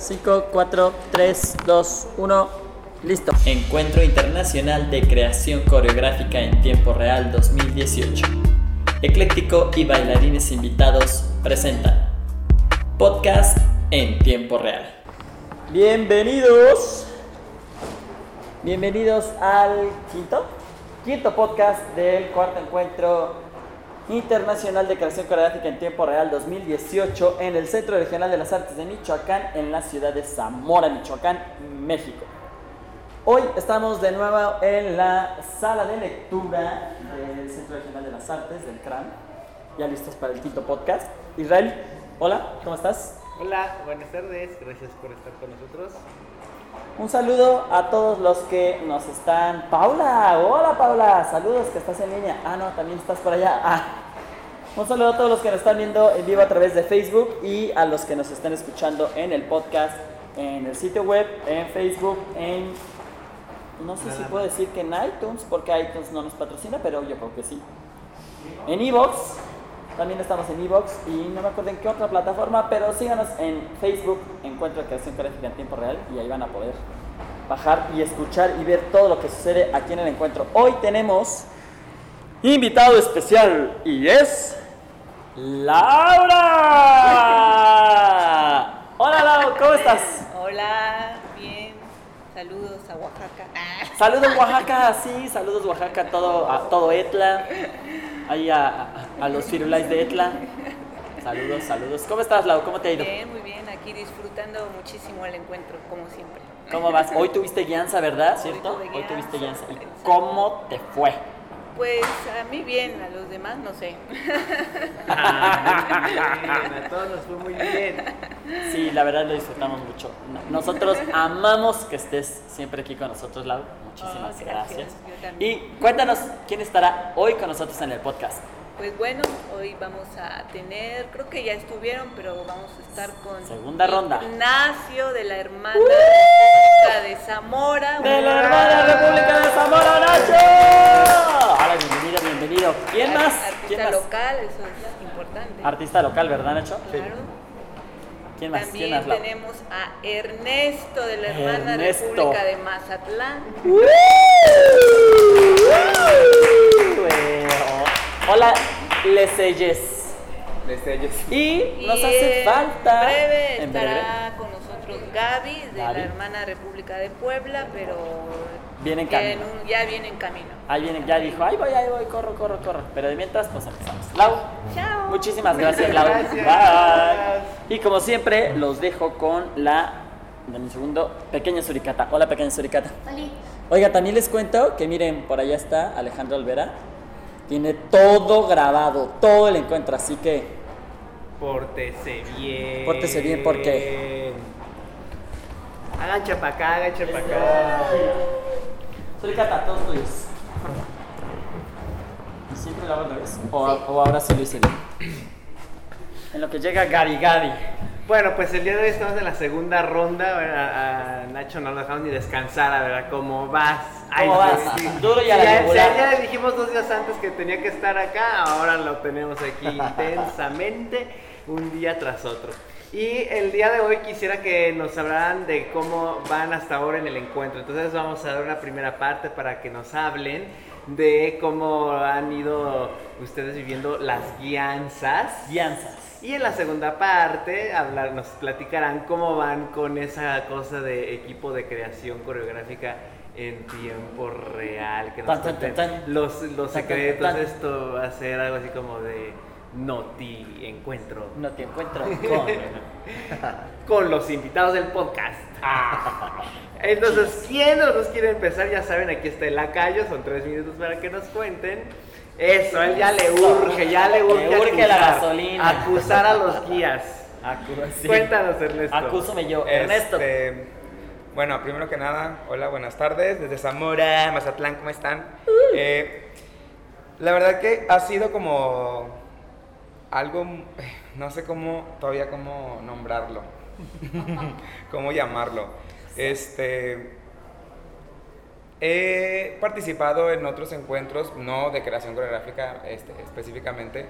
5, 4, 3, 2, 1. Listo. Encuentro Internacional de Creación Coreográfica en Tiempo Real 2018. Ecléctico y bailarines invitados presentan Podcast en Tiempo Real. Bienvenidos. Bienvenidos al quinto, quinto podcast del cuarto encuentro Internacional de Creación Coreográfica en Tiempo Real 2018 en el Centro Regional de las Artes de Michoacán en la ciudad de Zamora, Michoacán, México. Hoy estamos de nuevo en la sala de lectura del Centro Regional de las Artes, del CRAN, ya listos para el quinto podcast. Israel, hola, ¿cómo estás? Hola, buenas tardes, gracias por estar con nosotros. Un saludo a todos los que nos están. Paula, hola Paula, saludos que estás en línea. Ah, no, también estás por allá. Ah. Un saludo a todos los que nos están viendo en vivo a través de Facebook y a los que nos están escuchando en el podcast, en el sitio web, en Facebook, en. No sé si puedo decir que en iTunes, porque iTunes no nos patrocina, pero yo creo que sí. En Evox, también estamos en Evox y no me acuerdo en qué otra plataforma, pero síganos en Facebook, Encuentro de Creación Coreográfica en Tiempo Real, y ahí van a poder bajar y escuchar y ver todo lo que sucede aquí en el encuentro. Hoy tenemos invitado especial y es Laura. Hola Laura, ¿cómo estás? Hola, bien. Saludos a Oaxaca. Saludos Oaxaca, sí, saludos Oaxaca, todo, a todo Etla, ahí a, a- a los firulais de Etla. Saludos, saludos. ¿Cómo estás, Lau? ¿Cómo te ha ido? Bien, muy bien. Aquí disfrutando muchísimo el encuentro, como siempre. ¿Cómo vas? Hoy tuviste guianza, ¿verdad? Hoy ¿Cierto? tuve Hoy tuviste guianza. guianza. ¿Y cómo te fue? Pues a mí bien, a los demás no sé. Ah, a todos nos fue muy bien. Sí, la verdad lo disfrutamos mucho. No- Nosotros amamos que estés siempre aquí con nosotros, Lau. Muchísimas Oh, gracias. Y cuéntanos quién estará hoy con nosotros en el podcast. Pues bueno, hoy vamos a tener, creo que ya estuvieron, pero vamos a estar con Segunda ronda. Ignacio de la hermana de Zamora. De la hermana ¿Quién más? Artista ¿Quién más? local, eso es importante. Artista local, ¿verdad, Nacho? Claro. ¿Quién más? También tenemos a Ernesto de la hermana Ernesto. República de Mazatlán. Hola, Leseyes. Y nos hace en falta. breve en breve, estará con nosotros Gaby de Gaby. la hermana República de Puebla, pero Viene en ya camino. un- ya viene en camino. Ahí viene, ya dijo, ahí voy, ahí voy, corro, corro, corro. Pero de mientras, pues empezamos. Lau, Chao. muchísimas gracias, Lau. Gracias. Bye. Y como siempre, los dejo con la. Dame un segundo. Pequeña Suricata. Hola, pequeña Suricata. Oiga, también les cuento que miren, por allá está Alejandro Olvera. Tiene todo grabado, todo el encuentro, así que Pórtese bien. Pórtese bien, ¿por qué? Hagan chapacá, hagan chapacá. Suricata, todos tuyos. ¿Y siempre lo hago al revés? ¿O, o ahora sí lo hice? En lo que llega Gary Gary. Bueno, pues el día de hoy estamos en la segunda ronda. Bueno, A, a Nacho no lo dejamos ni descansar, la verdad. ¿Cómo vas? ¿Cómo vas? Duro y a la ya le dijimos dos días antes que tenía que estar acá. Ahora lo tenemos aquí intensamente, un día tras otro. Y el día de hoy quisiera que nos hablaran de cómo van hasta ahora en el encuentro. Entonces vamos a dar una primera parte para que nos hablen de cómo han ido ustedes viviendo las guianzas. Guianzas. Y en la segunda parte hablar, nos platicarán cómo van con esa cosa de equipo de creación coreográfica en tiempo real, que nos Tan, los, los secretos. Esto va a ser algo así como de noti encuentro No te encuentro con. con los invitados del podcast. Ah. Entonces, ¿quién de los dos quiere empezar? Ya saben, aquí está el lacayo, son tres minutos para que nos cuenten. Eso, él ya le urge, ya le urge. Le urge la acusar, gasolina. Acusar a los guías. Acu- sí. Cuéntanos, Ernesto. Acúsame yo. Ernesto. Este, bueno, primero que nada, hola, buenas tardes. Desde Zamora, Mazatlán, ¿cómo están? Eh, la verdad que ha sido como algo, eh, no sé cómo, todavía cómo nombrarlo, cómo llamarlo. Este, he participado en otros encuentros, no de creación coreográfica este, específicamente,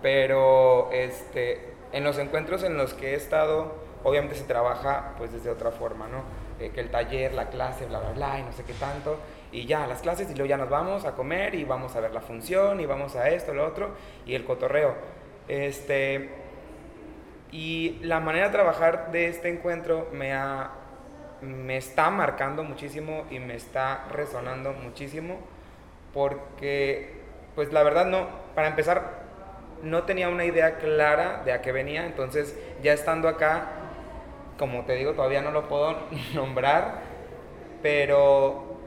pero este, en los encuentros en los que he estado obviamente se trabaja pues desde otra forma, ¿no? Eh, que el taller, la clase, bla, bla, bla, y no sé qué tanto, y ya las clases y luego ya nos vamos a comer y vamos a ver la función y vamos a esto, lo otro, y el cotorreo. Este, y la manera de trabajar de este encuentro me, me está marcando muchísimo y me está resonando muchísimo porque, pues la verdad no, para empezar, no tenía una idea clara de a qué venía, entonces ya estando acá, como te digo, todavía no lo puedo nombrar, pero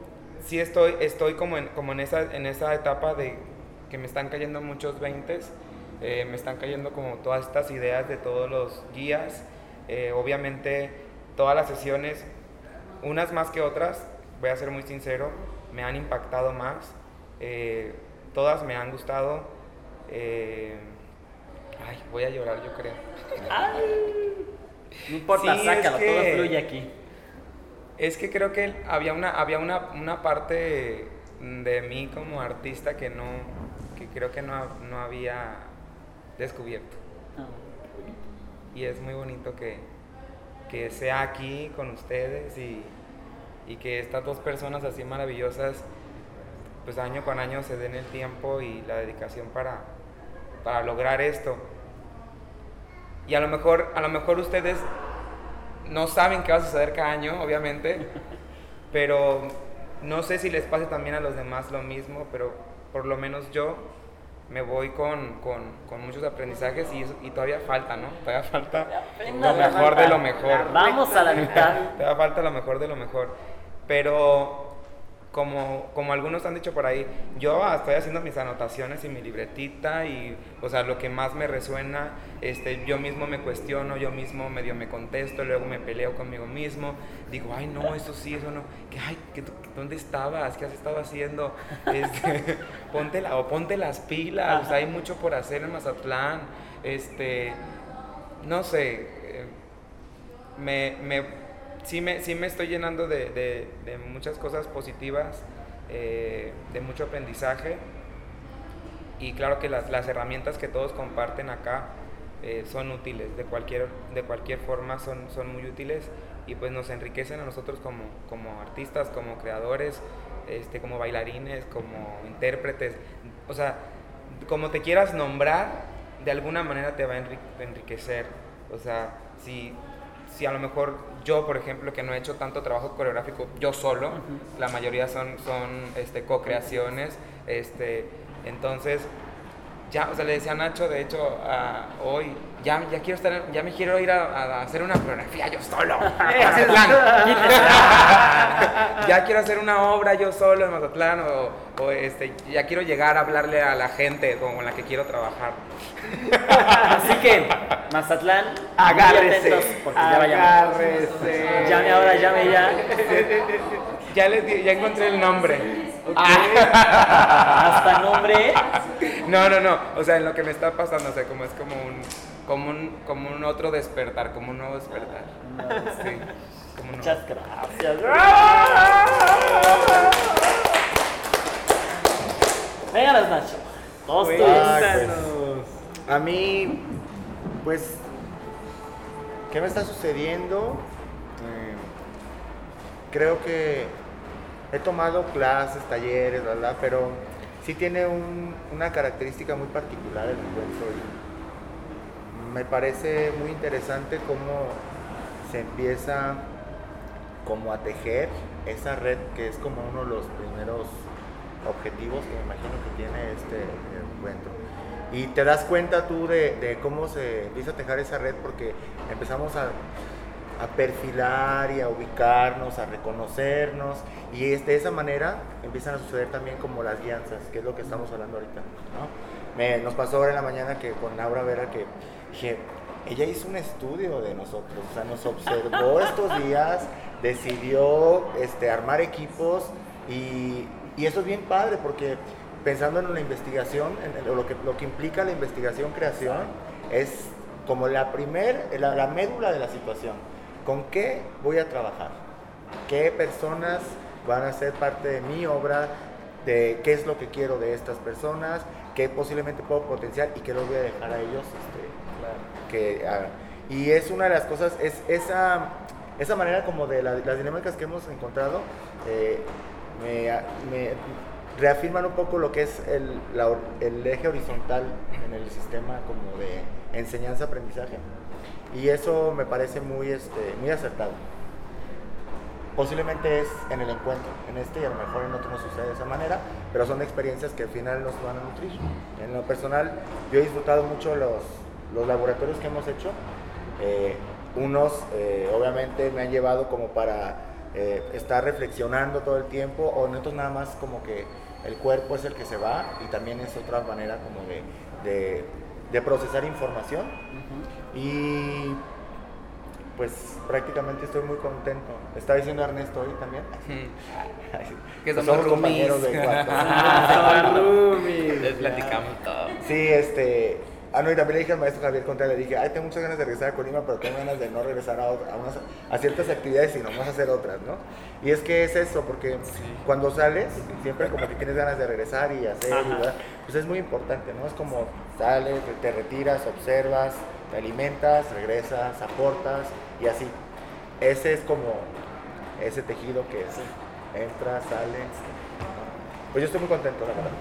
sí estoy, estoy como, en, como en, esa, en esa etapa de que me están cayendo muchos veintes, eh, me están cayendo como todas estas ideas de todos los guías, eh, obviamente todas las sesiones, unas más que otras, voy a ser muy sincero, me han impactado más, eh, todas me han gustado, ay, voy a llorar yo creo. No importa, Sí, sácalo, es que- todo fluye aquí. Es que creo que había una, había una, una parte de mí como artista que no, que creo que no, no había descubierto. Ah, Y es muy bonito que, que sea aquí con ustedes y, y que estas dos personas así maravillosas, pues año con año se den el tiempo y la dedicación para, para lograr esto. Y a lo mejor, a lo mejor ustedes no saben qué va a suceder cada año, obviamente, pero no sé si les pase también a los demás lo mismo, pero por lo menos yo me voy con, con, con muchos aprendizajes y, y todavía falta, ¿no? Todavía falta lo mejor de lo mejor. Vamos a la mitad. Todavía falta lo mejor de lo mejor. Pero como, como algunos han dicho por ahí, yo estoy haciendo mis anotaciones y mi libretita y, o sea, lo que más me resuena, este, yo mismo me cuestiono, yo mismo medio me contesto, luego me peleo conmigo mismo, digo, ay, no, eso sí, eso no, que, ay, que ¿dónde estabas? ¿Qué has estado haciendo? Este, ponte, la, o ponte las pilas, hay mucho por hacer en Mazatlán, este, no sé, eh, me- sí, me, sí me estoy llenando de, de- muchas cosas positivas, eh, de mucho aprendizaje. Y claro que las, las herramientas que todos comparten acá eh, son útiles, de cualquier, de cualquier forma son, son muy útiles y pues nos enriquecen a nosotros como, como artistas, como creadores, este, como bailarines, como intérpretes. O sea, como te quieras nombrar, de alguna manera te va a enri- enriquecer. O sea, si, si a lo mejor yo, por ejemplo, que no he hecho tanto trabajo coreográfico yo solo, la mayoría son, son este, co-creaciones, este, entonces, ya, o sea, le decía a Nacho, de hecho, hoy, ya, ya quiero estar, ya me quiero ir a, a hacer una coreografía yo solo, en Mazatlán. ya quiero hacer una obra yo solo en Mazatlán, o, o, este, ya quiero llegar a hablarle a la gente con la que quiero trabajar. Así que, Mazatlán, Agárrese. atentos, porque ya. Agárrese. Llame ahora, llame ya. Ya, les di- ya encontré el nombre. Hasta nombre. No, no, no. O sea, en lo que me está pasando, o sea, como es como un, como un, como un otro despertar, como un nuevo despertar. Sí, como un Muchas gracias. Vénganos, Nacho. Pues. Cuéntanos. A mí, pues, ¿qué me está sucediendo? Eh, creo que he tomado clases, talleres, ¿verdad? Pero sí tiene un- una característica muy particular el encuentro y me parece muy interesante cómo se empieza como a tejer esa red que es como uno de los primeros objetivos que me imagino que tiene este encuentro. Y te das cuenta tú de, de cómo se empieza a tejer esa red porque empezamos a, a perfilar y a ubicarnos, a reconocernos y es de esa manera empiezan a suceder también como las guianzas, que es lo que estamos hablando ahorita. ¿no? Me- nos pasó ahora en la mañana que con Laura Vera que dije, ella hizo un estudio de nosotros, o sea, nos observó estos días, decidió este, armar equipos y, y eso es bien padre porque pensando en la investigación, en el- lo, que, lo que implica la investigación-creación, es como la primer, la, la médula de la situación. ¿Con qué voy a trabajar? ¿Qué personas van a ser parte de mi obra? De qué es lo que quiero de estas personas, qué posiblemente puedo potenciar y qué los voy a dejar a ellos este, que hagan. Y es una de las cosas, es esa, esa manera como de la- las dinámicas que hemos encontrado, eh, me, me reafirman un poco lo que es el, la hor- el eje horizontal en el sistema como de enseñanza-aprendizaje. Y eso me parece muy, este, muy acertado. Posiblemente es en el encuentro, en este y a lo mejor en otro no sucede de esa manera, pero son experiencias que al final nos van a nutrir. En lo personal, yo he disfrutado mucho los, los laboratorios que hemos hecho. Eh, unos, eh, obviamente, me han llevado como para eh, estar reflexionando todo el tiempo, o en otros nada más como que el cuerpo es el que se va y también es otra manera como de, de- de procesar información. Y pues prácticamente estoy muy contento. Está diciendo Ernesto hoy también. Que Pues somos compañeros de cuarto. Les platicamos todo. Sí, este. Ah, no, y también le dije al maestro Javier Contreras, le dije, ay, tengo muchas ganas de regresar a Colima, pero tengo ganas de no regresar a, otra- a, unas- a ciertas actividades, sino más a hacer otras, ¿no? Y es que es eso, porque cuando sales, siempre como que tienes ganas de regresar y hacer, y. pues es muy importante, ¿no? Es como sales, te retiras, observas, te alimentas, regresas, aportas, y así. Ese es como ese tejido que entra, sale. Pues yo estoy muy contento, la verdad.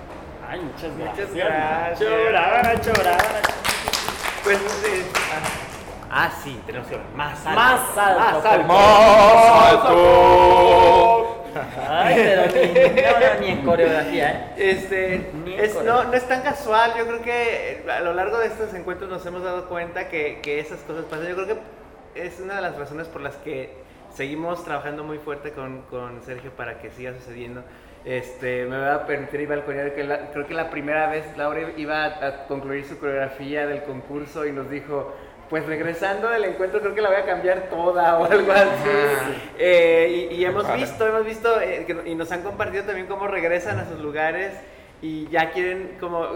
Ay, muchas Muchas gracias. gracias. Chorabana, chorabana. Pues, eh, ah, sí, tenemos que hablar más alto. Más alto. Más alto. Ay, pero ni, no, no, ni en coreografía, ¿eh? Este, Ni es, con- no, no es tan casual, yo creo que eh, a lo largo de estos encuentros nos hemos dado cuenta que, que esas cosas pasan. Yo creo que es una de las razones por las que seguimos trabajando muy fuerte con, con Sergio para que siga sucediendo. Este, me va a permitir ir balconear que la- creo que la primera vez Laura iba a, a concluir su coreografía del concurso y nos dijo, pues regresando del encuentro creo que la voy a cambiar toda o algo así. Eh, y, y hemos visto, hemos visto eh, que- y nos han compartido también cómo regresan a sus lugares y ya quieren como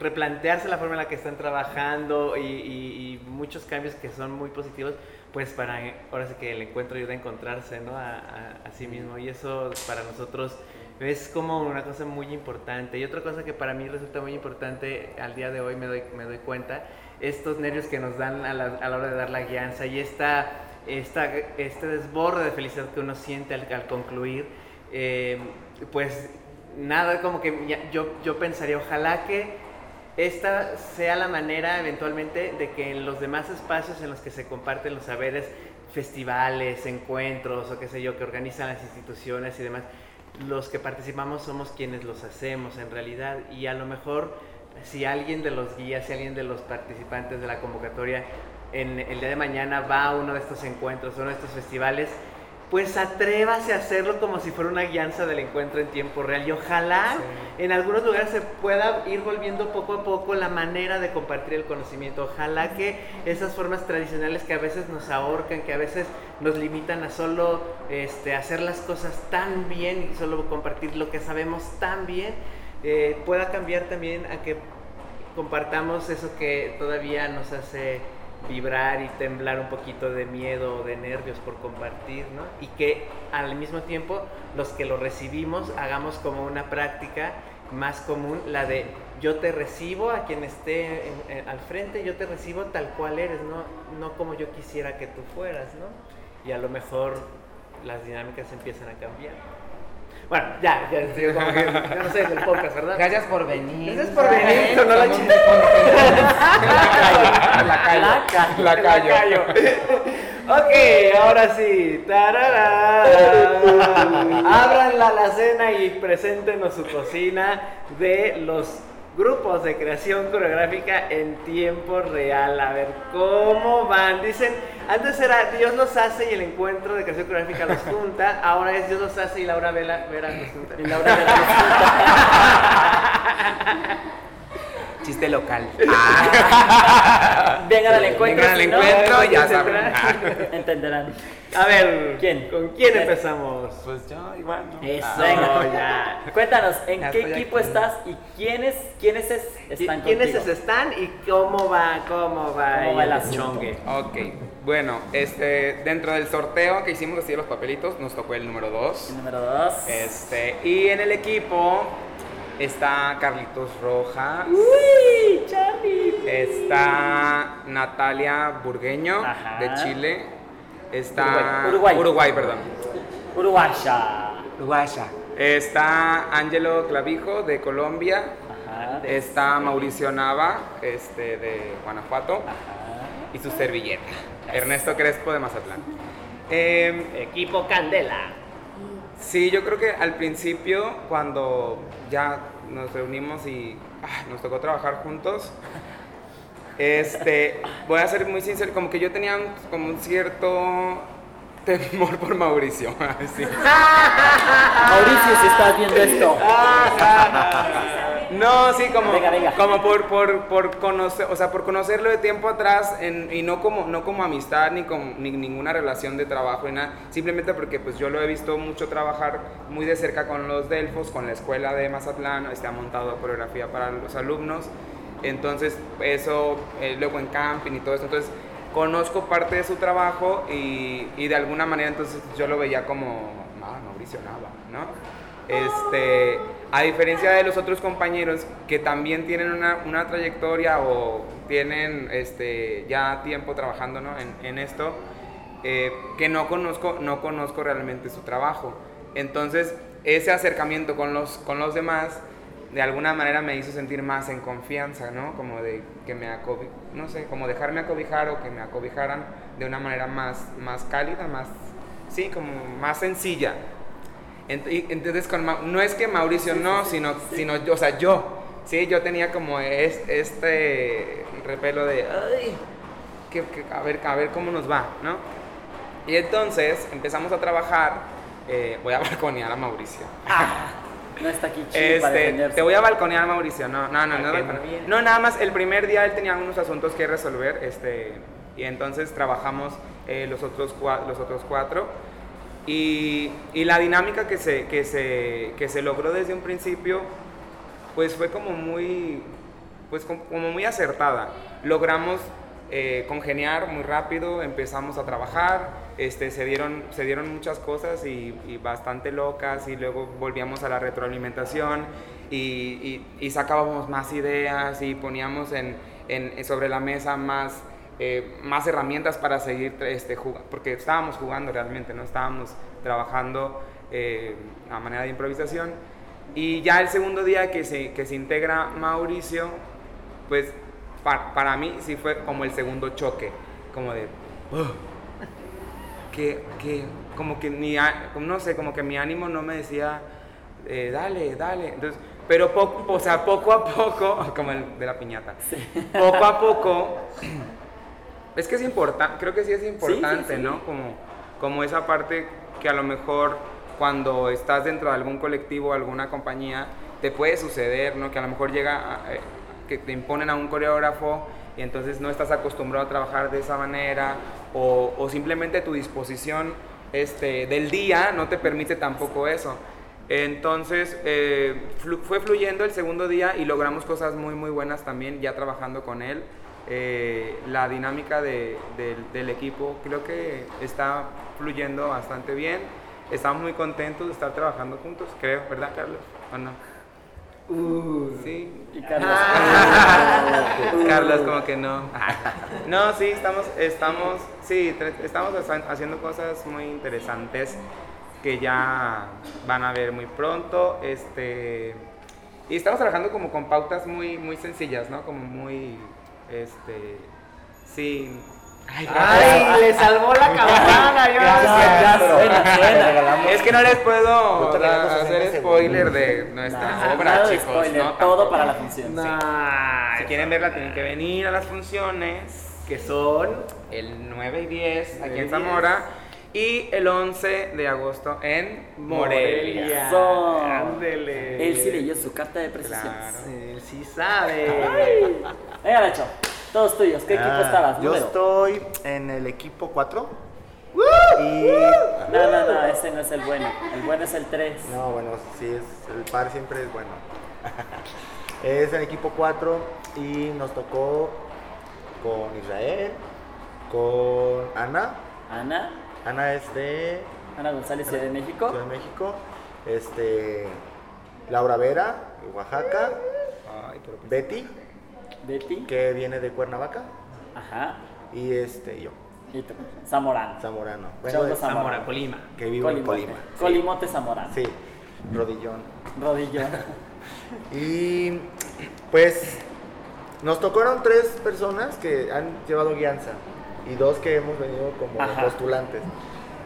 replantearse la forma en la que están trabajando y, y- y muchos cambios que son muy positivos, pues para eh, ahora sí que el encuentro ayuda a encontrarse ¿no? a, a- a sí mismo y eso para nosotros es como una cosa muy importante. Y otra cosa que para mí resulta muy importante al día de hoy me doy, me doy cuenta, estos nervios que nos dan a la, hora de dar la guianza y esta, este desborde de felicidad que uno siente al, concluir, eh, pues nada, como que yo, yo pensaría, ojalá que esta sea la manera eventualmente de que en los demás espacios en los que se comparten los saberes, festivales, encuentros o qué sé yo, que organizan las instituciones y demás, los que participamos somos quienes los hacemos en realidad y a lo mejor si alguien de los guías, si alguien de los participantes de la convocatoria en el día de mañana va a uno de estos encuentros, uno de estos festivales, pues atrévase a hacerlo como si fuera una guianza del encuentro en tiempo real. Y ojalá en algunos lugares se pueda ir volviendo poco a poco la manera de compartir el conocimiento. Ojalá que esas formas tradicionales que a veces nos ahorcan, que a veces nos limitan a solo este, hacer las cosas tan bien y solo compartir lo que sabemos tan bien, eh, pueda cambiar también a que compartamos eso que todavía nos hace vibrar y temblar un poquito de miedo o de nervios por compartir, ¿no? Y que al mismo tiempo los que lo recibimos hagamos como una práctica más común, la de yo te recibo a quien esté al frente, yo te recibo tal cual eres, no, no como yo quisiera que tú fueras, ¿no? Y a lo mejor las dinámicas empiezan a cambiar. Bueno, ya, ya, estoy como que, ya no sé del podcast, ¿verdad? Gracias por venir. Gracias por venir, no la Estamos ch- muy contentos. La callo. La callo. La callo. callo. ok, ahora sí. Tararán. Abran la alacena y preséntenos su cocina de los grupos de creación coreográfica en tiempo real. A ver, ¿cómo van? Dicen, antes era Dios los hace y el encuentro de creación coreográfica los junta. Ahora es Dios los hace y Laura Vela, Vera los junta. Y Laura de la Chiste local. Vengan al encuentro. Vengan al si no, encuentro, ya se saben. trae. Entenderán. A ver, ¿Quién? ¿Con quién empezamos? Pues yo igual, ¿no? Eso. Ah, Venga. ya. Cuéntanos, ¿en Ya qué equipo aquí. estás y quiénes, quiénes es- están ¿Quiénes contigo? están y cómo va, cómo va, ¿Cómo va el el chongue? Ok, bueno, este, dentro del sorteo que hicimos así de los papelitos, nos tocó el número 2. El número dos. Este, y en el equipo está Carlitos Rojas. Uy, Charlie. Está Natalia Burgueño Ajá. de Chile. Está Uruguay. Uruguay, perdón. Uruguaya. Uruguaya. Está Ángelo Clavijo de Colombia. Ajá. de- Está Mauricio Nava este, de Guanajuato. Ajá. Y su servilleta. Ernesto Crespo de Mazatlán. Em, Equipo Candela. Sí, yo creo que al principio, cuando ya nos reunimos y ah, nos tocó trabajar juntos, este, voy a ser muy sincero, como que yo tenía un- como un cierto temor por Mauricio. sí. Mauricio, si estás viendo esto. No, sí, como, Venga, venga. como por, por, por conocer, o sea, por conocerlo de tiempo atrás en- y no como, no como amistad ni como ni ninguna relación de trabajo ni nada, simplemente porque pues yo lo he visto mucho trabajar muy de cerca con los Delfos, con la escuela de Mazatlán, este, ha montado coreografía para los alumnos, entonces eso, eh, luego en camping y todo eso, entonces conozco parte de su trabajo y, y de alguna manera entonces yo lo veía como, ah, Mauricio Nava, ¿no? Este, a diferencia de los otros compañeros que también tienen una, una trayectoria o tienen este, ya tiempo trabajando ¿no? en, esto, eh, que no conozco, no conozco realmente su trabajo. Entonces, ese acercamiento con los, con los demás, de alguna manera me hizo sentir más en confianza, ¿no? Como de que me no sé, como dejarme acobijar o que me acobijaran de una manera más, más cálida, más, sí, como más sencilla. Entonces, con no es que Mauricio no, sino, sino yo, o sea, yo, sí, yo tenía como es- este repelo de, ay, que, que- a, ver, a ver cómo nos va, ¿no? Y entonces empezamos a trabajar, eh, voy a balconear a Mauricio. No está aquí chido Este, te voy a balconear, Mauricio. No, no, no, no, muy bien. no, nada más. El primer día él tenía unos asuntos que resolver, este, y entonces trabajamos eh, los otros los otros cuatro. Y, y la dinámica que se, que se que se logró desde un principio, pues fue como muy, pues com- como muy acertada. Logramos eh, congeniar muy rápido, empezamos a trabajar, este, se, dieron, se dieron muchas cosas y, y bastante locas y luego volvíamos a la retroalimentación y, y- y sacábamos más ideas y poníamos en, en- sobre la mesa más, eh, más herramientas para seguir este, jugando, porque estábamos jugando realmente, no estábamos trabajando eh, a manera de improvisación. Y ya el segundo día que se, que se integra Mauricio, pues pa- para mí sí fue como el segundo choque, como de, que, que como que ni, a- no sé, como que mi ánimo no me decía, eh, dale, dale. Entonces, pero poco, o sea, poco a poco, como el de la piñata, poco a poco, es que es importante, creo que sí es importante, sí. ¿no? Como, como esa parte que a lo mejor cuando estás dentro de algún colectivo, alguna compañía, te puede suceder, ¿no? Que a lo mejor llega, a- eh, que te imponen a un coreógrafo y entonces no estás acostumbrado a trabajar de esa manera o, o simplemente tu disposición este, del día no te permite tampoco eso. Entonces eh, flu- fue fluyendo el segundo día y logramos cosas muy muy buenas también ya trabajando con él. Eh, la dinámica de- del, del equipo creo que está fluyendo bastante bien. Estamos muy contentos de estar trabajando juntos, creo, ¿verdad Carlos? ¿O no? sí. Y Carlos. Carlos como que no. No, sí, estamos, estamos, sí, estamos haci- haciendo cosas muy interesantes que ya van a ver muy pronto. Este, y estamos trabajando como con pautas muy, muy sencillas, ¿no? Como muy, este, sí. Ay, ¡Ay! Le salvó la campana, yo Ya, ya, pero suena, te suena. regalamos- Es que no les puedo No hacer 60 spoiler de nuestra obra, chicos. spoiler, ¿no? todo para la función. No, Si quieren verla, tienen que venir a las funciones. que son el 9 y 10 aquí 9 y en Zamora y el 11 de agosto en Morelia. Morelia. Ándele. Él sí leyó su carta de precisión. Claro. Él sí sabe. Venga, Nacho, todos tuyos. ¿Qué equipo Ah, estabas? Yo Número. estoy en el equipo 4. Y. No, no, no, ese no es el bueno. El bueno es el 3. No, bueno, sí, es, el par siempre es bueno. es el equipo 4 y nos tocó con Israel, con Ana. Ana, Ana es de Ana González, Ciudad de México. Ciudad de México. Este, Laura Vera, de Oaxaca. Ay, pero pues- Betty, Betty. que viene de Cuernavaca, Ajá. y este, yo, Y tú, Zamorano. Zamorano. Vengo de Zamorano. Zamora, Colima. que vivo en Colimote. Colima. Sí. Colimote Zamorano. Sí, rodillón. Rodillo. Y pues nos tocaron tres personas que han llevado guianza y dos que hemos venido como Ajá. postulantes.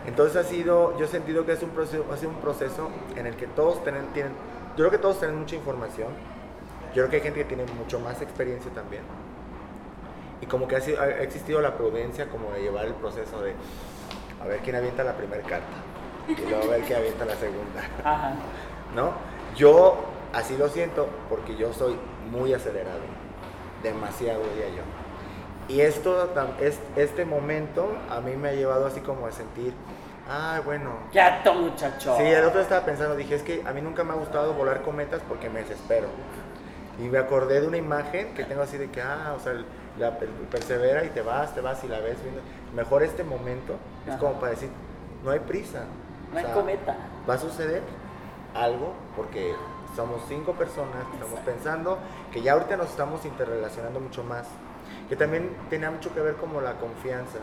Entonces ha sido, yo he sentido que es un proceso, ha sido un proceso en el que todos tienen, tienen, yo creo que todos tienen mucha información. Yo creo que hay gente que tiene mucho más experiencia también. Y como que ha, sido- ha existido la prudencia como de llevar el proceso de a ver quién avienta la primera carta y luego a ver quién avienta la segunda. Ajá. ¿no? Yo así lo siento porque yo soy muy acelerado, demasiado diría yo. Y esto, este momento a mí me ha llevado así como a sentir, ah, bueno. Quieto, muchacho. Sí, el otro estaba pensando, dije, es que a mí nunca me ha gustado volar cometas porque me desespero. Y me acordé de una imagen que tengo así de que, ah, o sea, la, persevera y te vas, te vas y la ves viendo. Mejor este momento es como para decir, no hay prisa. No hay O sea, cometa. va a suceder algo porque somos cinco personas que estamos pensando que ya ahorita nos estamos interrelacionando mucho más que también tenía mucho que ver como la confianza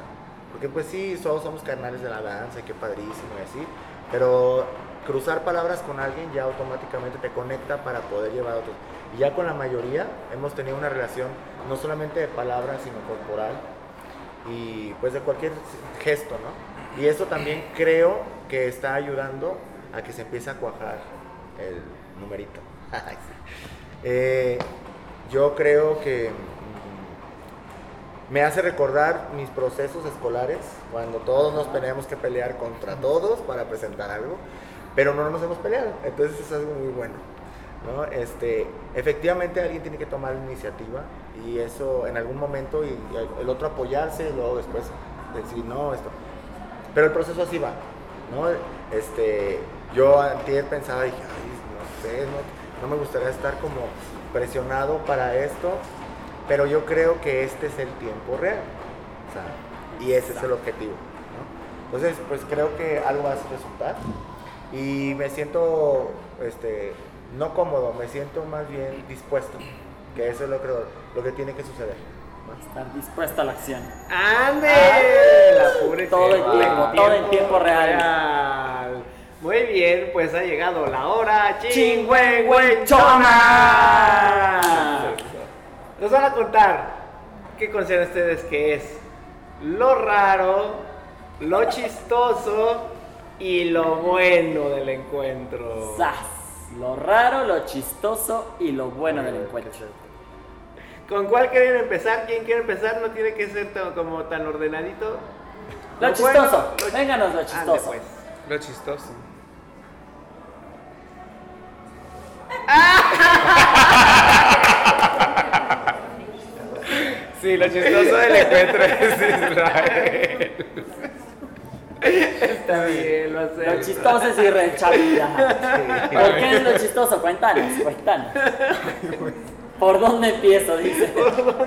porque pues sí todos somos carnales de la danza qué padrísimo y así pero cruzar palabras con alguien ya automáticamente te conecta para poder llevar a otros y ya con la mayoría hemos tenido una relación no solamente de palabras sino corporal y pues de cualquier gesto, ¿no? Y eso también creo que está ayudando a que se empiece a cuajar el numerito. Eh, yo creo que me hace recordar mis procesos escolares, cuando todos nos teníamos que pelear contra todos para presentar algo, pero no nos hemos peleado, entonces es algo muy bueno. ¿no? Este, efectivamente alguien tiene que tomar la iniciativa y eso en algún momento y, y el otro apoyarse y luego después decir no esto pero el proceso así va ¿no? este yo antes pensaba dije ay no sé no, no me gustaría estar como presionado para esto pero yo creo que este es el tiempo real o sea, y ese es el objetivo ¿no? entonces pues creo que algo va a resultar y me siento este no cómodo, me siento más bien dispuesto, que eso es lo que, lo que tiene que suceder. Estar dispuesta a la acción. ¡Ande! La pobre Todo en tiempo, todo en tiempo real. real. Muy bien, pues ha llegado la hora ¡Chingüengüenchona! Nos van a contar qué consideran ustedes que es lo raro, lo chistoso y lo bueno del encuentro. ¡Zas! Lo raro, lo chistoso y lo bueno del encuentro. ¿Con cuál quieren empezar? ¿Quién quiere empezar? No tiene que ser tan- como tan ordenadito. Lo Lo chistoso. bueno, lo- Vénganos lo Ande, chistoso. pues. Lo chistoso. Sí, lo chistoso del encuentro es Israel. Está bien, lo Lo hacemos. chistoso es irrechabilidad. ¿Por qué es lo chistoso? Cuéntanos, cuéntanos. ¿Por dónde empiezo? Dice.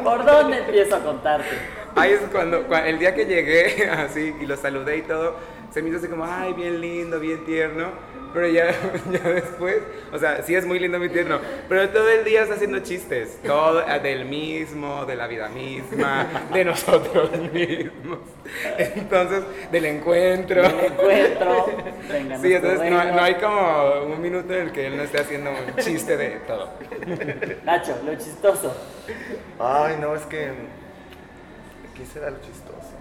¿Por dónde empiezo a contarte? Ahí es cuando, cua- el día que llegué así y lo saludé y todo, se me hizo así como, ay, bien lindo, bien tierno. Pero ya, ya después, o sea, sí es muy lindo, muy tierno. Pero todo el día está haciendo chistes. Todo eh, del mismo, de la vida misma, de nosotros mismos. Entonces, del encuentro. El encuentro. Venga, Sí, entonces no, no hay como un minuto en el que él no esté haciendo un chiste de todo. Nacho, lo chistoso. Ay, no, es que. ¿Qué será lo chistoso?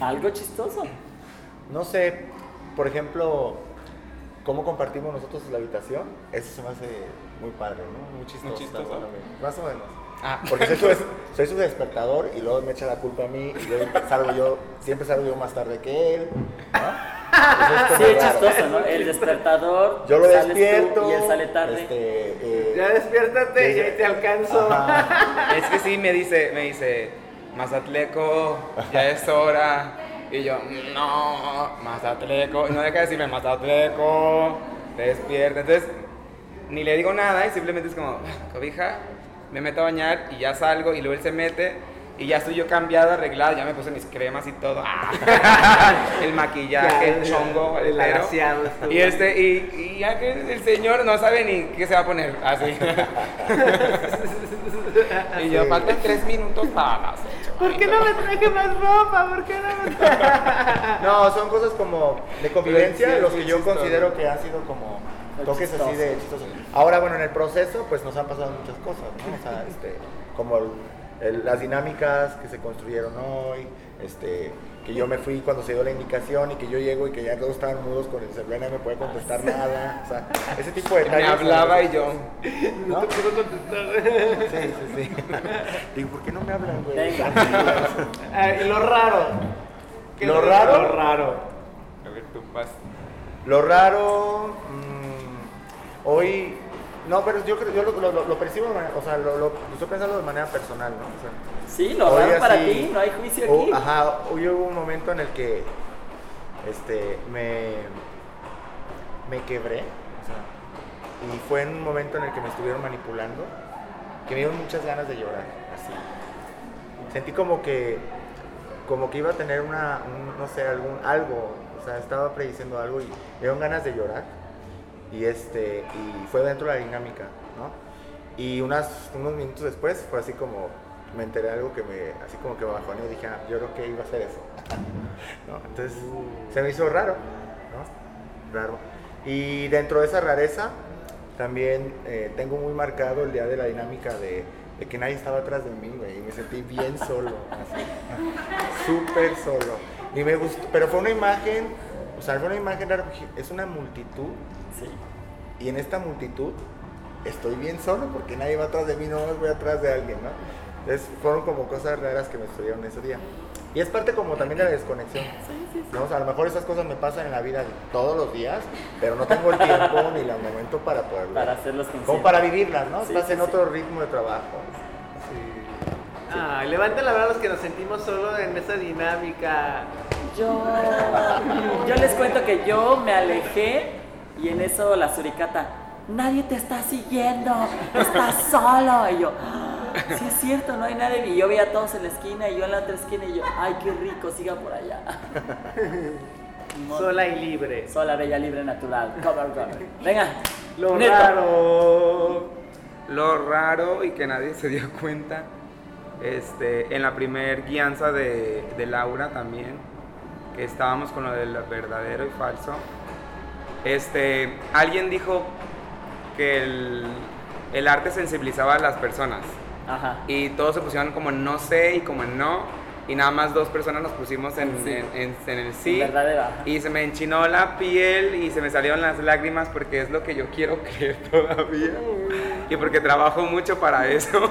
Algo chistoso. No sé, por ejemplo, cómo compartimos nosotros la habitación. Eso se me hace muy padre, ¿no? Muy chistoso. Muy chistoso. Más o menos. Ah, Porque soy su, soy su despertador y luego me echa la culpa a mí y luego salgo yo, siempre salgo yo más tarde que él. ¿no? Es Sí, es chistoso, ¿no? El despertador. Yo lo despierto. Y él sale tarde. Este, eh, Ya despiértate y ahí te alcanzo. ajá. Es que sí, me dice, me dice, Mazatleco, ya es hora. Y yo, no, Mazatleco. Y no deja de decirme, Mazatleco, despierta. Entonces, ni le digo nada y simplemente es como, cobija, me meto a bañar y ya salgo. Y luego él se mete Y ya estoy yo cambiada, arreglada, ya me puse mis cremas y todo. El maquillaje, el chongo, el el. Y este, y, y ya que el señor no sabe ni qué se va a poner. Así. y yo, faltan tres minutos para. ¿Por qué no me traje más ropa? ¿Por qué no me traje? No, son cosas como de convivencia, Sí, sí, los sí, que yo chistoso. considero que han sido como toques así de chistosos. Ahora, bueno, en el proceso, pues nos han pasado muchas cosas, ¿no? O sea, este, como el- el- las dinámicas que se construyeron hoy, este, que yo me fui cuando se dio la indicación y que yo llego y que ya todos estaban mudos con el celular y no me puede contestar nada. O sea, ese tipo de Me detalles. hablaba y yo. ¿No? No te puedo contestar. Sí, sí, sí. Digo, ¿por qué no me hablan, güey? Venga. Ah, y lo raro. ¿Qué ¿Lo raro? Lo raro. A ver, tú vas. Lo raro, mm, hoy, no, pero yo creo, yo lo, lo- lo- percibo, de manera- o sea, lo, lo- lo estoy pensando de manera personal, ¿no? O sea, Sí, lo raro para ti, no hay juicio aquí. ajá, hoy hubo un momento en el que, este, me, me quebré, o sea, y fue en un momento en el que me estuvieron manipulando, que me dieron muchas ganas de llorar, así. Sentí como que, como que iba a tener una, un, no sé, algún, algo, o sea, estaba prediciendo algo y me dieron ganas de llorar. Y este, y fue dentro de la dinámica, ¿no? Y unas, unos minutos después fue así como, me enteré de algo que me, así como que me bajó y dije, ah, yo creo que iba a ser eso. ¿No? Entonces, se me hizo raro, ¿no? Raro. Y dentro de esa rareza, también eh, tengo muy marcado el día de la dinámica de, de que nadie estaba atrás de mí, güey, y me sentí bien solo, así, súper solo. Y me gustó, pero fue una imagen, o sea, fue una imagen rara, es una multitud, Sí. y en esta multitud estoy bien solo porque nadie va atrás de mí, no voy atrás de alguien, ¿no? Entonces fueron como cosas raras que me sucedieron ese día. Y es parte como también de la desconexión. ¿no? O sea, a lo mejor esas cosas me pasan en la vida todos los días, pero no tengo el tiempo ni el momento para poderlo. Para hacerlos conscientes. Como para vivirlas, ¿no? Sí, Estás sí, en sí. otro ritmo de trabajo. Ah, levanten la mano los que nos sentimos solo en esa dinámica. Yo, yo les cuento que yo me alejé y en eso la suricata, nadie te está siguiendo, estás solo. Y yo, "Ah, sí es cierto, no hay nadie. Y yo veía a todos en la esquina y yo en la otra esquina y yo, ay, qué rico, siga por allá. Sola y libre. Sola, bella, libre, natural. Cover, cover. Venga. Lo Neto. raro. Lo raro y que nadie se dio cuenta, este, en la primer guianza de, de Laura también, que estábamos con lo del verdadero y falso, este, alguien dijo que el, el arte sensibilizaba a las personas Ajá. y todos se pusieron como en no sé y como en no y nada más dos personas nos pusimos en, Sí. en- en- en el sí y se me enchinó la piel y se me salieron las lágrimas porque es lo que yo quiero creer todavía y porque trabajo mucho para eso.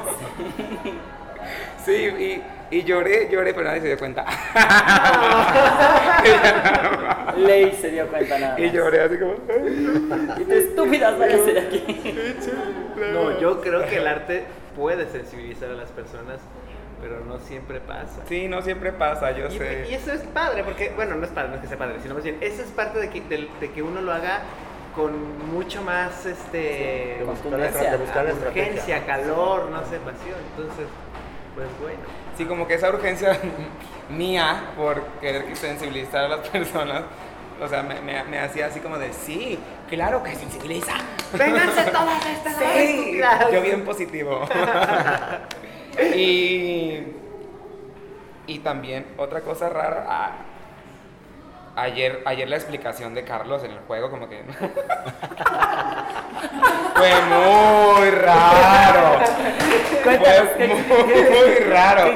Sí, y, y lloré, lloré, pero nadie se dio cuenta. Ley se dio cuenta nada. y más. lloré así como... Y tú estúpidas, váyase de aquí. No, yo creo que el arte puede sensibilizar a las personas, pero no siempre pasa. Sí, no siempre pasa, yo Y, sé. y eso es padre, porque, bueno, no es padre, no es que sea padre, sino más bien, eso es parte de que, de, de que uno lo haga con mucho más, este, De buscar la, buscar la urgencia, calor, no sé, pasión. Entonces, pues bueno. Sí, como que esa urgencia mía por querer que sensibilizar a las personas, o sea, me, me- me hacía así como de, sí, claro que sensibiliza. ¡Vénganse todas estas Sí, yo bien positivo. y, y también otra cosa rara, ah, ayer, ayer la explicación de Carlos en el juego como que... Fue muy raro. Fue ¿qué- muy, muy raro.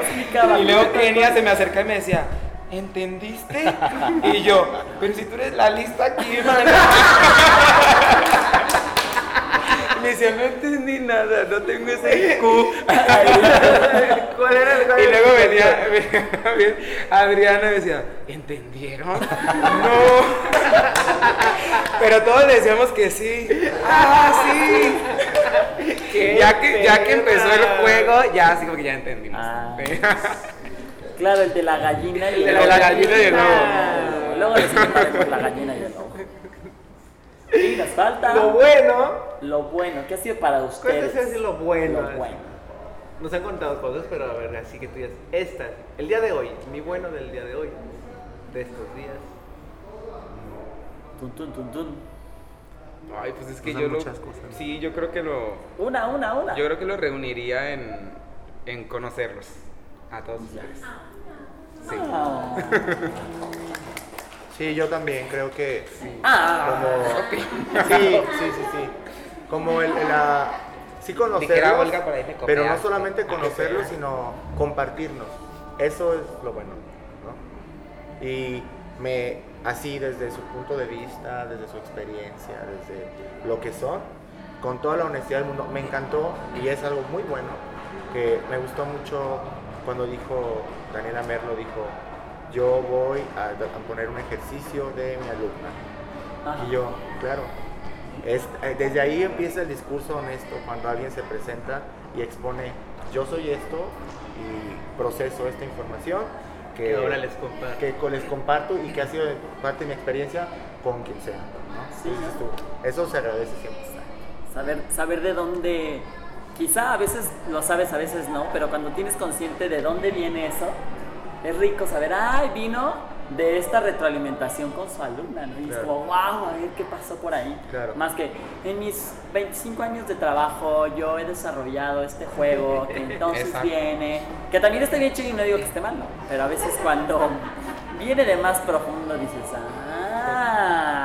Y luego Kenia se me acerca y me decía, ¿entendiste? Y yo, pero si tú eres la lista aquí, hermano. Me decía, no entendí nada, no tengo ese IQ. ¿Cuál era el Y luego venía, venía Adriana y decía, ¿entendieron? No. Pero todos le decíamos que sí. Ah, sí. Ya que, ya que empezó el juego, ya así como que ya entendimos. Ah. Claro, el de la gallina y El de la gallina y el lobo. Luego les la gallina y el lobo. Y nos falta Lo bueno. lo bueno. ¿Qué ha sido para ustedes? Cuéntese decir lo bueno. Lo bueno. Nos han contado cosas, pero a ver, así que tú digas, esta, el día de hoy, mi bueno del día de hoy, de estos días. Tun, tun, tun, tun. Ay, pues es que yo lo. muchas cosas. Sí, yo creo que lo. Una, una, una. Yo creo que lo reuniría en, en conocerlos. A todos ustedes. Sí. Ah. Sí, yo también creo que Ah. como sí, sí, sí, sí. Como el, la sí Dijera conocerlos, Olga, por ahí me pero no solamente conocerlos, sino compartirnos. Eso es lo bueno, ¿no? Y me así desde su punto de vista, desde su experiencia, desde lo que son, con toda la honestidad del mundo, me encantó y es algo muy bueno que me gustó mucho cuando dijo Daniela Merlo dijo yo voy a, a poner un ejercicio de mi alumna Ajá. y yo, claro. Es, eh, desde ahí empieza el discurso honesto cuando alguien se presenta y expone, yo soy esto y proceso esta información que, Que ahora les comparto. que co- les comparto y que ha sido parte de mi experiencia con quien sea. ¿no? Sí. Dices tú, eso se agradece siempre. Saber, saber de dónde, quizá a veces lo sabes, a veces no, pero cuando tienes consciente de dónde viene eso, es rico saber, ay, vino de esta retroalimentación con su alumna, ¿no? Y es Claro. como, wow, a ver qué pasó por ahí. Claro. Más que en mis 25 años de trabajo yo he desarrollado este juego que entonces viene, que también está bien chido y no digo que esté mal, ¿no? Pero a veces cuando viene de más profundo dices, ah,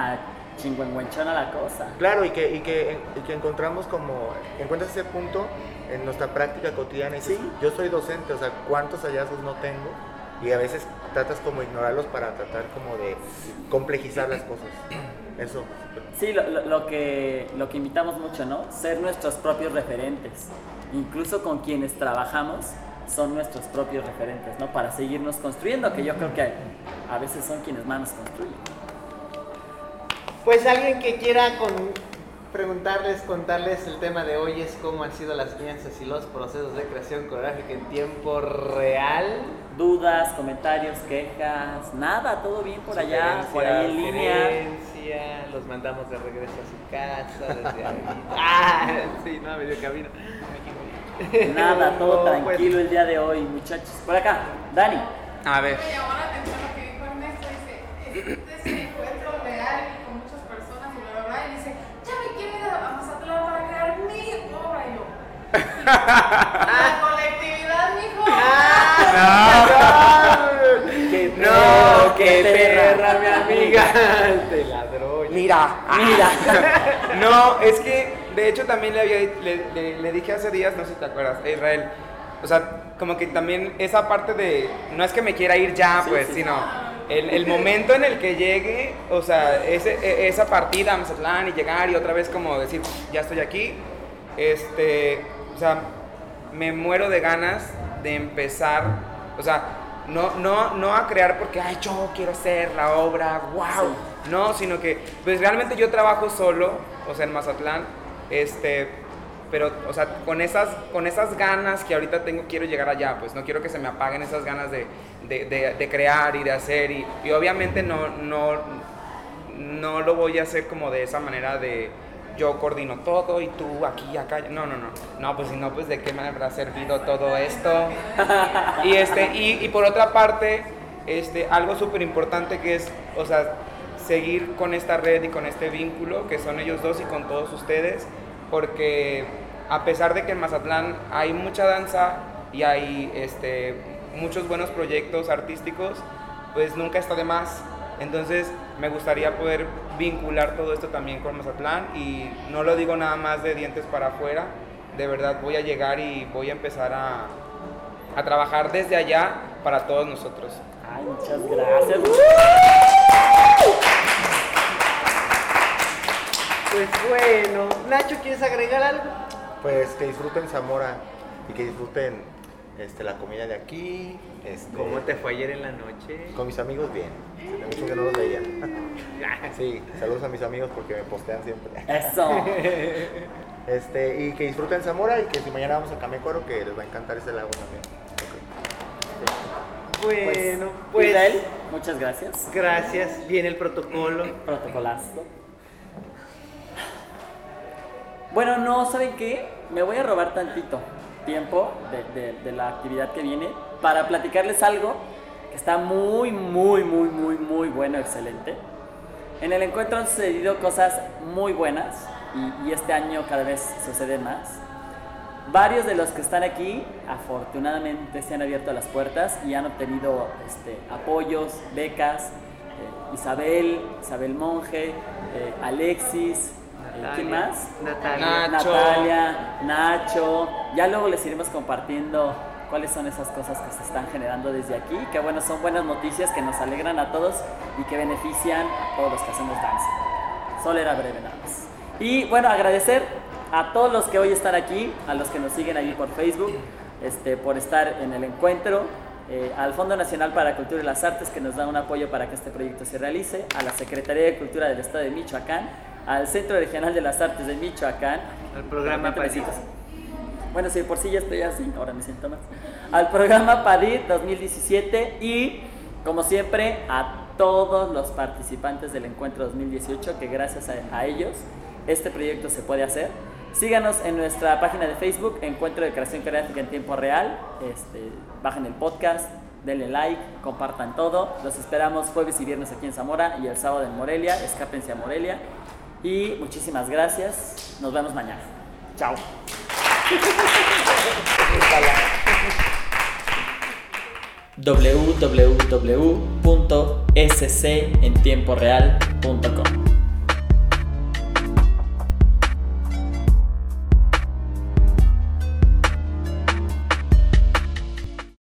chingüengüenchona la cosa. Claro, y que, y, que, y que encontramos como, encuentras ese punto en nuestra práctica cotidiana. Y dices, yo soy docente, o sea, ¿cuántos hallazgos no tengo? Y a veces tratas como ignorarlos para tratar como de complejizar las cosas. Eso. Sí, lo, lo- lo que, lo que invitamos mucho, ¿no? Ser nuestros propios referentes. Incluso con quienes trabajamos son nuestros propios referentes, ¿no? Para seguirnos construyendo, que yo creo que a veces son quienes más nos construyen. Pues alguien que quiera con- preguntarles, contarles el tema de hoy es cómo han sido las crianzas y los procesos de creación coreográfica en tiempo real. Dudas, comentarios, quejas, nada, todo bien por allá, por ahí en línea. Los mandamos de regreso a su casa desde ahí. Ah, sí, no, a medio camino. Nada, todo No, pues, tranquilo el día de hoy, muchachos. Por acá, Dani. A ver. Me llamó la atención lo que dijo Ernesto, dice, este es un encuentro real y con muchas personas y bla, bla, bla, y dice, ya me quiero ir a Mazatlán para crear mi obra, y yo. La colectividad, mijo. Qué No, qué perra. perra, mi amiga. Te ladró. Mira, Mira. No, es que de hecho también le, había, le, le- le dije hace días, no sé si te acuerdas, a Israel. O sea, como que también esa parte de. No es que me quiera ir ya, Sí, pues, sí. sino. El, el momento en el que llegue, o sea, ese- e- esa partida a Mazatlán y llegar y otra vez como decir, ya estoy aquí, este, o sea, me muero de ganas de empezar, o sea, no, no, no a crear porque, ay, yo quiero hacer la obra, wow, no, sino que, pues realmente yo trabajo solo, o sea, en Mazatlán, este, pero, o sea, con esas, con esas ganas que ahorita tengo, quiero llegar allá, pues no quiero que se me apaguen esas ganas de, de, de- de crear y de hacer, y, y obviamente no, no, no lo voy a hacer como de esa manera de yo coordino todo y tú aquí, acá, no, no, no, no, pues si no, pues de qué me habrá servido todo esto. Y, este, y, por otra parte, este, algo súper importante que es, o sea, seguir con esta red y con este vínculo que son ellos dos y con todos ustedes, porque a pesar de que en Mazatlán hay mucha danza y hay este, muchos buenos proyectos artísticos, pues nunca está de más. Entonces me gustaría poder vincular todo esto también con Mazatlán y no lo digo nada más de dientes para afuera, de verdad voy a llegar y voy a empezar a, a trabajar desde allá para todos nosotros. Ay, muchas gracias. Pues bueno, Nacho, ¿quieres agregar algo? Pues que disfruten Zamora y que disfruten este, la comida de aquí. Este, ¿Cómo te fue ayer en la noche? Con mis amigos bien. Hace mucho que no los veía. Sí, saludos a mis amigos porque me postean siempre. Eso. Este, y que disfruten Zamora y que si mañana vamos a Camecuaro que les va a encantar ese lago también. Bueno, Pues, pues Israel, muchas gracias. gracias. Viene el protocolo. Protocolazo. Bueno, no, ¿saben qué? Me voy a robar tantito. Tiempo de, de- de la actividad que viene para platicarles algo que está muy, muy, muy, muy, muy bueno, excelente. En el encuentro han sucedido cosas muy buenas y, y este año cada vez suceden más. Varios de los que están aquí afortunadamente se han abierto las puertas y han obtenido este, apoyos, becas. Eh, Isabel, Isabel Monge, eh, Alexis, eh, ¿quién Natalia. más? Natalia. Nacho. Natalia, Nacho. Ya luego les iremos compartiendo cuáles son esas cosas que se están generando desde aquí. Que bueno, son buenas noticias que nos alegran a todos y que benefician a todos los que hacemos danza. Solo era breve nada más. Y bueno, agradecer a todos los que hoy están aquí, a los que nos siguen ahí por Facebook, este, por estar en el encuentro, eh, al Fondo Nacional para la Cultura y las Artes que nos da un apoyo para que este proyecto se realice, a la Secretaría de Cultura del Estado de Michoacán, al Centro Regional de las Artes de Michoacán, Al programa besitos. Bueno, sí, por sí ya estoy así, ahora me siento más. Al programa PADIR 2017 y, como siempre, a todos los participantes del encuentro 2018, que gracias a, a ellos este proyecto se puede hacer. Síganos en nuestra página de Facebook, Encuentro de Creación Creativa en Tiempo Real. Este, bajen el podcast, denle like, compartan todo. Los esperamos jueves y viernes aquí en Zamora y el sábado en Morelia. Escápense a Morelia. Y muchísimas gracias. Nos vemos mañana. Chao. www.scentemporeal.com